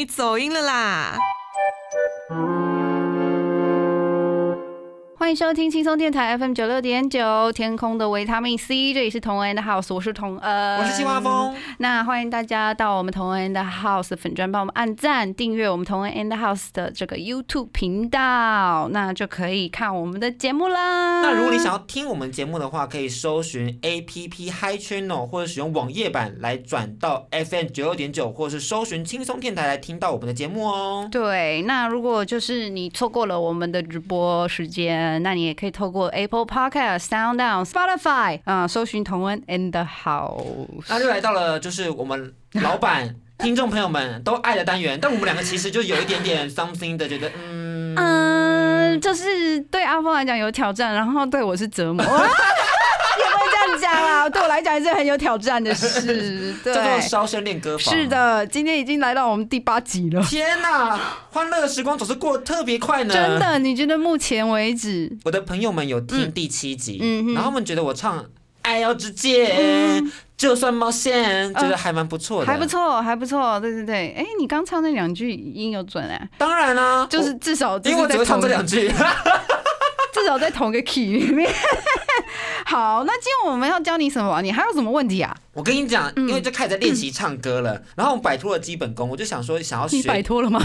你走音了啦！迎收听轻松电台 FM 九六点九，天空的维他命 C，这里是同恩的 House，我是同恩，我是青蛙风。那欢迎大家到我们同恩的 House 粉专，帮我们按赞、订阅我们同恩 and House 的这个 YouTube 频道，那就可以看我们的节目啦。那如果你想要听我们节目的话，可以搜寻 APP Hi Channel，或者使用网页版来转到 FM 九六点九，或者是搜寻轻松电台来听到我们的节目哦。对，那如果就是你错过了我们的直播时间，那你也可以透过 Apple Podcast、SoundOn、Spotify 啊、搜寻同温 and House。那就来到了就是我们老板、听众朋友们都爱的单元，但我们两个其实就有一点点 something 的，觉得嗯，嗯，就是对阿峰来讲有挑战，然后对我是折磨。讲啦，对我来讲也是很有挑战的事。对，叫做烧声练歌房。是，的，今天已经来到我们第八集了。天哪，欢乐的时光总是过得特别快呢。真的，你觉得目前为止，我的朋友们有听第七集，嗯哼然后他们觉得我唱《爱要直接》就算冒险，觉得还蛮不错的，还不。错，还不错。对对对，哎，你刚唱那两句音有准哎，当然啦、就是至少我因为我只会唱这两句，句。至少在同一个 key 里面。好，那今天我们要教你什么？你还有什么问题啊？我跟你讲，嗯因为就开始在练习唱歌了，然后我摆脱了基本功，我就想说想要你摆学，脱了吗？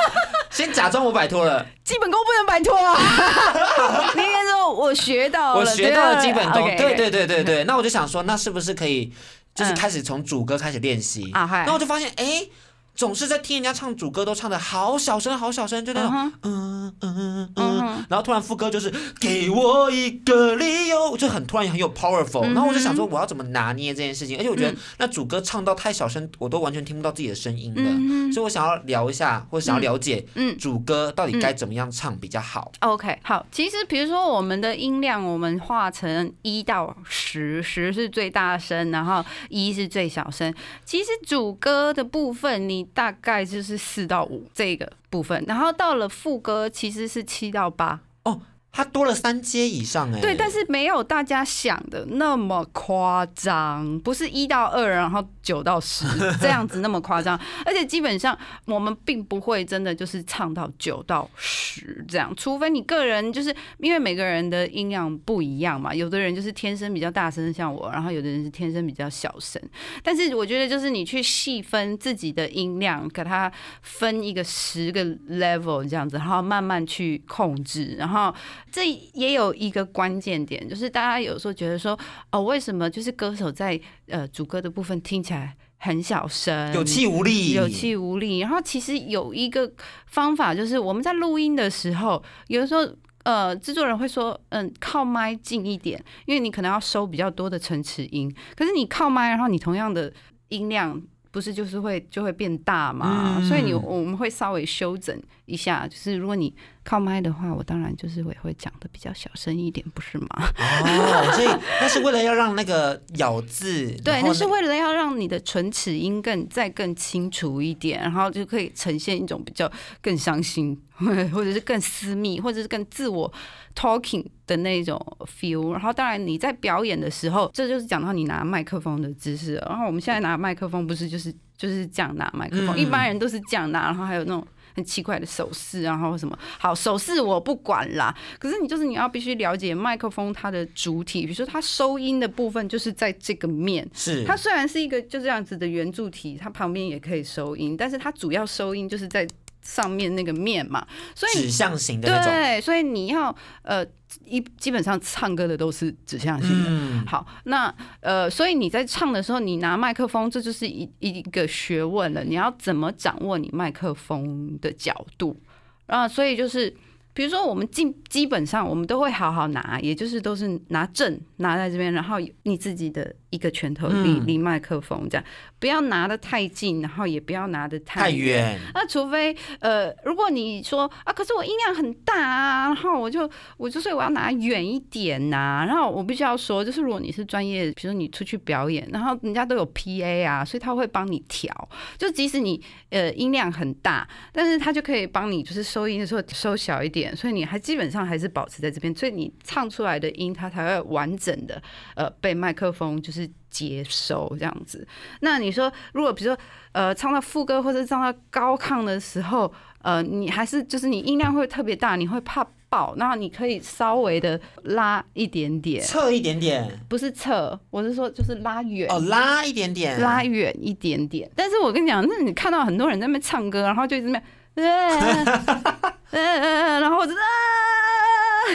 先假装我摆脱了，基本功不能摆脱啊！你应该说我学到了，我学到了基本功，对对对对对对。那我就想说，那是不是可以就是嗯开始从主歌开始练习？然后我就发现，哎。总是在听人家唱主歌，都唱的好小声，好小声，就那种嗯嗯嗯然后突然副歌就是给我一个理由，就很突然很有 powerful，、然后我就想说我要怎么拿捏这件事情，而且我觉得嗯那主歌唱到太小声，我都完全听不到自己的声音的，嗯所以我想要聊一下，或者想要了解嗯。主歌到底该怎么样唱比较好。OK，好，其实比如说我们的音量，我们化成一到十，十是最大声，然后一是最小声。其实主歌的部分，你大概就是四到五这个部分，然后到了副歌其实是七到八哦。它多了三阶以上哎、对，但是没有大家想的那么夸张，不是一到二，然后九到十 这样子那么夸张。而且基本上我们并不会真的就是唱到九到十这样，除非你个人就是因为每个人的音量不一样嘛，有的人就是天生比较大声，像我，然后有的人是天生比较小声。但是我觉得就是你去细分自己的音量，给它分一个十个 level 这样子，然后慢慢去控制，然后。这也有一个关键点，就是大家有时候觉得说，哦，为什么就是歌手在呃主歌的部分听起来很小声，有气无力，有气无力。然后其实有一个方法，就是我们在录音的时候，有的时候。呃，制作人会说，嗯，靠麦近一点，因为你可能要收比较多的层次音。可是你靠麦，然后你同样的音量，不是就是会就会变大嘛？嗯所以你我们会稍微修整一下。就是如果你靠麦的话，我当然就是会会讲的比较小声一点，不是吗？哦，所以 那是为了要让那个咬字，对，那是为了要让你的唇齿音更再更清楚一点，然后就可以呈现一种比较更伤心，或者是更私密，或者是更自我 talking 的那种 feel。然后当然你在表演的时候，这就是讲到你拿麦克风的姿势。然后我们现在拿麦克风不是就是就是这样拿麦克风，嗯一般人都是这样拿，然后还有那种。很奇怪的手势，然后什么好手势我不管啦。可是你就是你要必须了解麦克风它的主体，比如说它收音的部分就是在这个面，是它虽然是一个就这样子的圆柱体，它旁边也可以收音，但是它主要收音就是在上面那个面嘛，所以指向型的那种。对，所以你要呃一基本上唱歌的都是指向性的。嗯，好，那呃，所以你在唱的时候，你拿麦克风，这就是一一个学问了。你要怎么掌握你麦克风的角度啊？所以就是，比如说我们基基本上我们都会好好拿，也就是都是拿正拿在这边，然后你自己的一个拳头离嗯离麦克风这样，不要拿的太近，然后也不要拿的太远。远。那除非呃，如果你说啊，可是我音量很大啊，然后我就我就所以我要拿远一点呐、然后我必须要说，就是如果你是专业，比如说你出去表演，然后人家都有 PA 啊，所以他会帮你调，就即使你呃音量很大，但是他就可以帮你就是收音的时候收小一点，所以你还基本上还是保持在这边，所以你唱出来的音它才会完整的呃被麦克风就是接收这样子。那你说如果比如说呃唱到副歌或者唱到高亢的时候，呃，你还是就是你音量会特别大，你会怕爆，然后你可以稍微的拉一点点，侧一点点，不是侧，我是说就是拉远。哦，拉一点点，拉远一点点，但是我跟你讲，那你看到很多人在那边唱歌，然后就一直在那边，呃呃，对然后我就啊，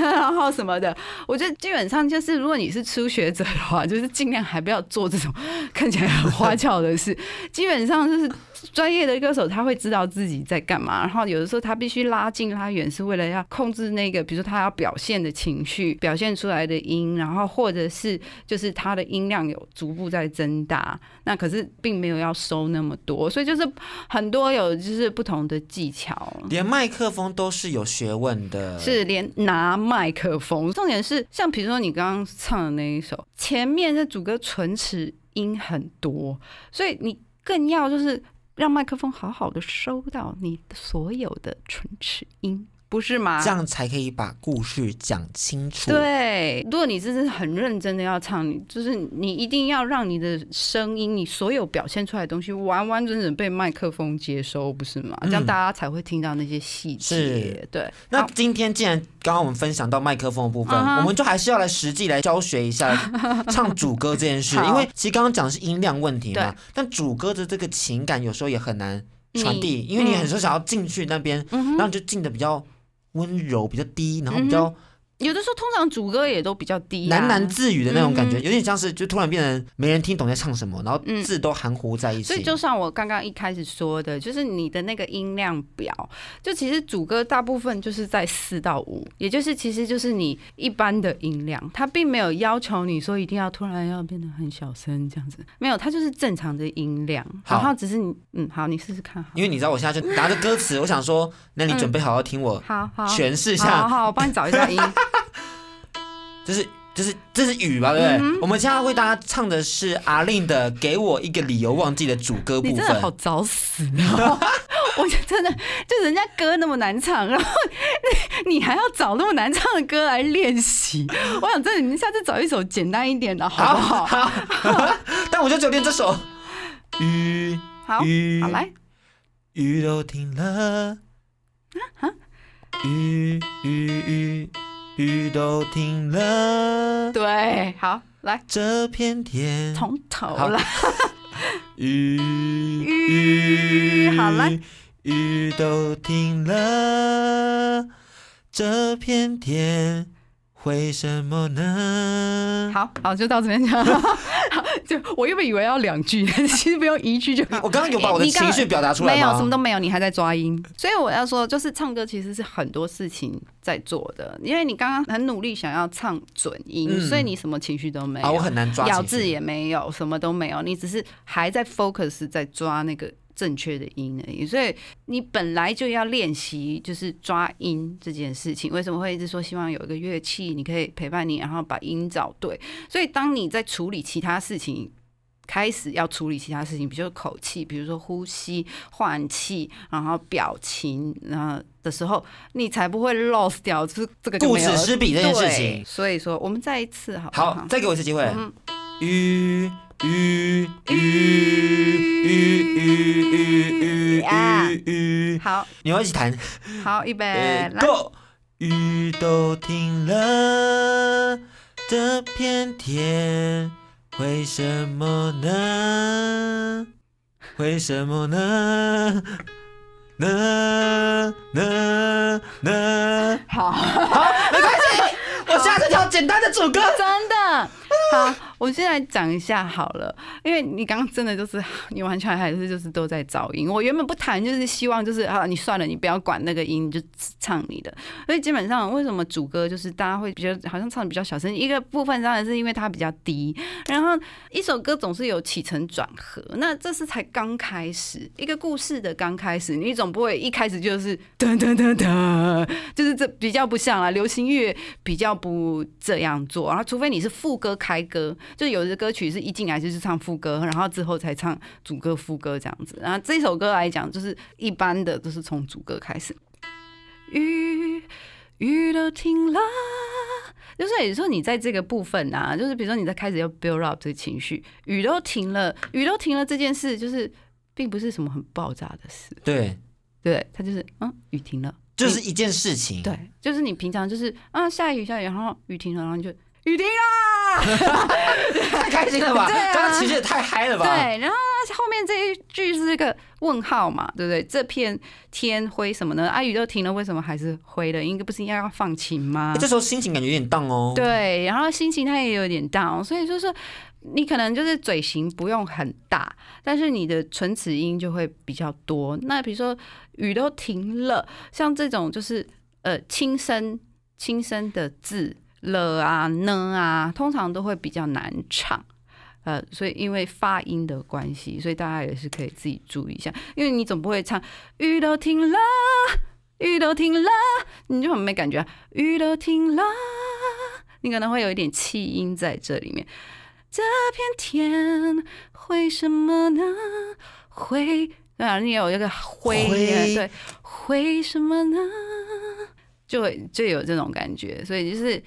然后什么的，我觉得基本上就是，如果你是初学者的话，就是尽量还不要做这种看起来很花俏的事。基本上就是专业的歌手，他会知道自己在干嘛，然后有的时候他必须拉近拉远，是为了要控制那个，比如说他要表现的情绪，表现出来的音，然后或者是就是他的音量有逐步在增大，那可是并没有要收那么多，所以就是很多有就是不同的技巧。连麦克风都是有学问的。是连拿麦克风，重点是像比如说你刚刚唱的那一首，前面的主歌唇齿音很多，所以你更要就是让麦克风好好的收到你所有的唇齿音，不是吗？这样才可以把故事讲清楚。，对，如果你真是很认真的要唱，你就是你一定要让你的声音，你所有表现出来的东西完完整整被麦克风接收，不是吗？这样嗯大家才会听到那些细节是。对，那今天既然刚刚我们分享到麦克风的部分，我们就还是要来实际来教学一下 唱主歌这件事，因为其实刚刚讲的是音量问题嘛，但主歌的这个情感有时候也很难传递，因为你很时候想要进去那边，嗯然后你就进的比较温柔、比较低，然后比较有的时候通常主歌也都比较低、啊，喃喃自语的那种感觉，嗯。有点像是就突然变成没人听懂在唱什么，然后嗯。字都含糊在一起。所以就像我刚刚一开始说的，就是你的那个音量表，就其实主歌大部分就是在四到五，也就是其实就是你一般的音量，它并没有要求你说一定要突然要变得很小声这样子，没有，它就是正常的音量，好。然后只是你嗯，好，你试试看，好，因为你知道我现在就拿着歌词，我想说，那你准备好好听我好好，诠释一好下，好，我帮你找一下音，这是这是这是雨吧，对不对？嗯我们现在为大家唱的是阿令的《给我一个理由忘记》的主歌部你真的好分。找死啊！我就真的就人家歌那么难唱，然后你你还要找那么难唱的歌来练习。我想真的，你下次找一首简单一点的好不好？好，但我就只有练这首。雨好，雨好来，雨都停了，雨雨雨雨都停了，对，好来，这片天。从头好。来。雨雨好了，雨都停了，这片天为什么呢？好好，就到这边讲好。就我原本以为要两句，其实不用一句就好。我刚刚有把我的情绪表达出来没有，什么都没有，你还在抓音。所以我要说，就是唱歌其实是很多事情在做的，因为你刚刚很努力想要唱准音，嗯所以你什么情绪都没有，啊，我很难抓咬字也没有，什么都没有，你只是还在 focus 在抓那个正确的音而已。所以你本来就要练习，就是抓音这件事情。为什么会一直说希望有一个乐器，你可以陪伴你，然后把音找对？所以当你在处理其他事情。开始要处理其他事情，比如说口气，比如说呼吸、换气，然后表情，然后的时候，你才不会 lost 掉，就是这个就顾此失彼这件事情。所以说，我们再一次好不好？好，再给我一次机会。嗯雨雨雨雨雨雨雨啊雨雨，好 你要一起弹。好，预备。，Go！雨都停了，这片天为什么呢？为什么呢？呢呢呢，好，没关系，我下次挑简单的主歌。真的好，我先来讲一下好了，因为你刚刚真的就是 你完全还是就是都在噪音。我原本不谈，就是希望就是啊，你算了，你不要管那个音，就唱你的。所以基本上为什么主歌就是大家会比较好像唱的比较小声，一个部分当然是因为它比较低，然后一首歌总是有起承转合，那这是才刚开始一个故事的刚开始，你总不会一开始就是噔噔噔噔，就是这比较不像啊，流行乐比较不这样做，然后除非你是副歌开歌，就有的歌曲是一进来就是唱副歌，然后之后才唱主歌副歌这样子。然后这首歌来讲，就是一般的都是从主歌开始，雨雨都停了。就是有时候，你在这个部分啊，就是比如说你在开始要 build up 这个情绪，雨都停了，雨都停了这件事，就是并不是什么很爆炸的事，对，对，它就是嗯，雨停了，就是一件事情。对，就是你平常就是啊下雨下雨，然后雨停了，然后你就雨停啦，太开心了吧？对啊刚刚情绪也太嗨了吧？对，然后后面这一句是一个问号嘛，对不对？这片天灰什么呢？啊，雨都停了，为什么还是灰的？应该不是应该要放晴吗欸，？这时候心情感觉有点荡哦。，对，然后心情它也有点 down，所以就是你可能就是嘴型不用很大，但是你的唇齿音就会比较多。那比如说雨都停了，像这种就是呃轻声轻声的字了啊呢啊，通常都会比较难唱。呃，所以因为发音的关系，所以大家也是可以自己注意一下，因为你总不会唱雨都停了，雨都停了，你就很没感觉、啊。雨都停了，你可能会有一点气音在这里面。这片天会什么呢？会啊，你有一个灰，对，会什么呢？就会就有这种感觉，所以就是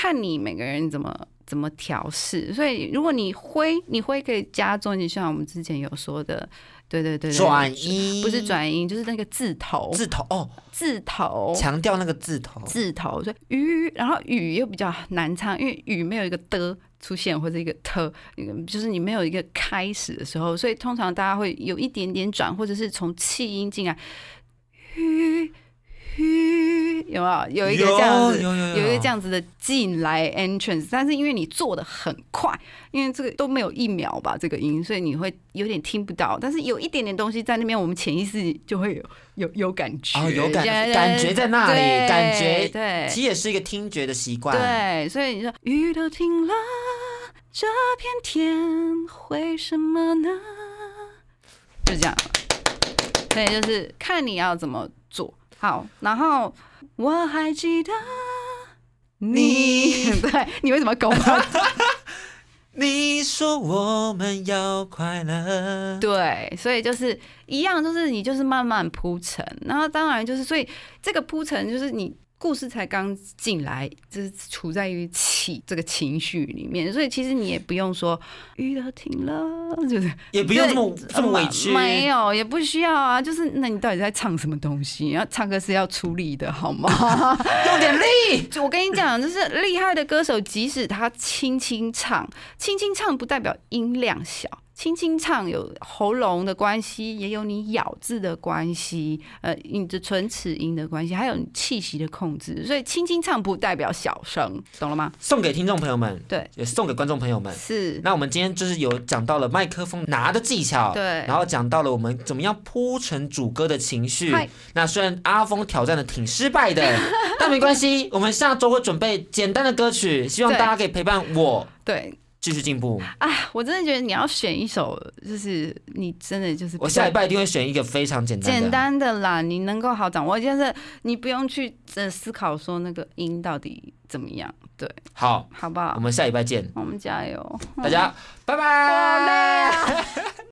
看你每个人怎么怎么调试。所以如果你灰，你灰可以加重，就像我们之前有说的，对对对对转音不是转音，就是那个字头，字头哦，字头，强调那个字头。字头，所以雨，然后雨又比较难唱，因为雨没有一个的出现或者一个特，就是你没有一个开始的时候，所以通常大家会有一点点转，或者是从气音进来，雨雨有没有有一个这样子？有有有有一个这样子的进来 entrance，但是因为你做的很快，因为这个都没有一秒吧，这个音，所以你会有点听不到。但是有一点点东西在那边，我们潜意识就会有有有感觉，哦，有感觉感觉在那里，感觉对其实也是一个听觉的习惯。，对，所以你说雨都停了，这片天会什么呢？就这样，所以就是看你要怎么做好。然后我还记得你，对你为什么狗吗？你说我们要快乐。对，所以就是一样，就是你就是慢慢铺陈，然后当然就是，所以这个铺陈就是你故事才刚进来，就是处在于起这个情绪里面，所以其实你也不用说雨要停了，就是也不用这么这么委屈。没有，也不需要啊。就是那你到底在唱什么东西？然后唱歌是要出力的，好吗？用点力。就我跟你讲，就是厉害的歌手，即使他轻轻唱，轻轻唱不代表音量小。轻轻唱有喉咙的关系，也有你咬字的关系，呃，你的唇齿音的关系，还有你气息的控制。所以轻轻唱不代表小声，懂了吗？送给听众朋友们，对，也送给观众朋友们。是，那我们今天就是有讲到了麦克风拿的技巧，对然后讲到了我们怎么样铺陈主歌的情绪。那虽然阿峰挑战的挺失败的，但没关系，我们下周会准备简单的歌曲，希望大家可以陪伴我对继续进步。啊，我真的觉得你要选一首，就是你真的就是我下礼拜一定会选一个非常简单的。简单的啦，你能够好掌握，就是你不用去呃思考说那个音到底怎么样，对，好，好不好我？们下礼拜见，我们加油，大家拜拜。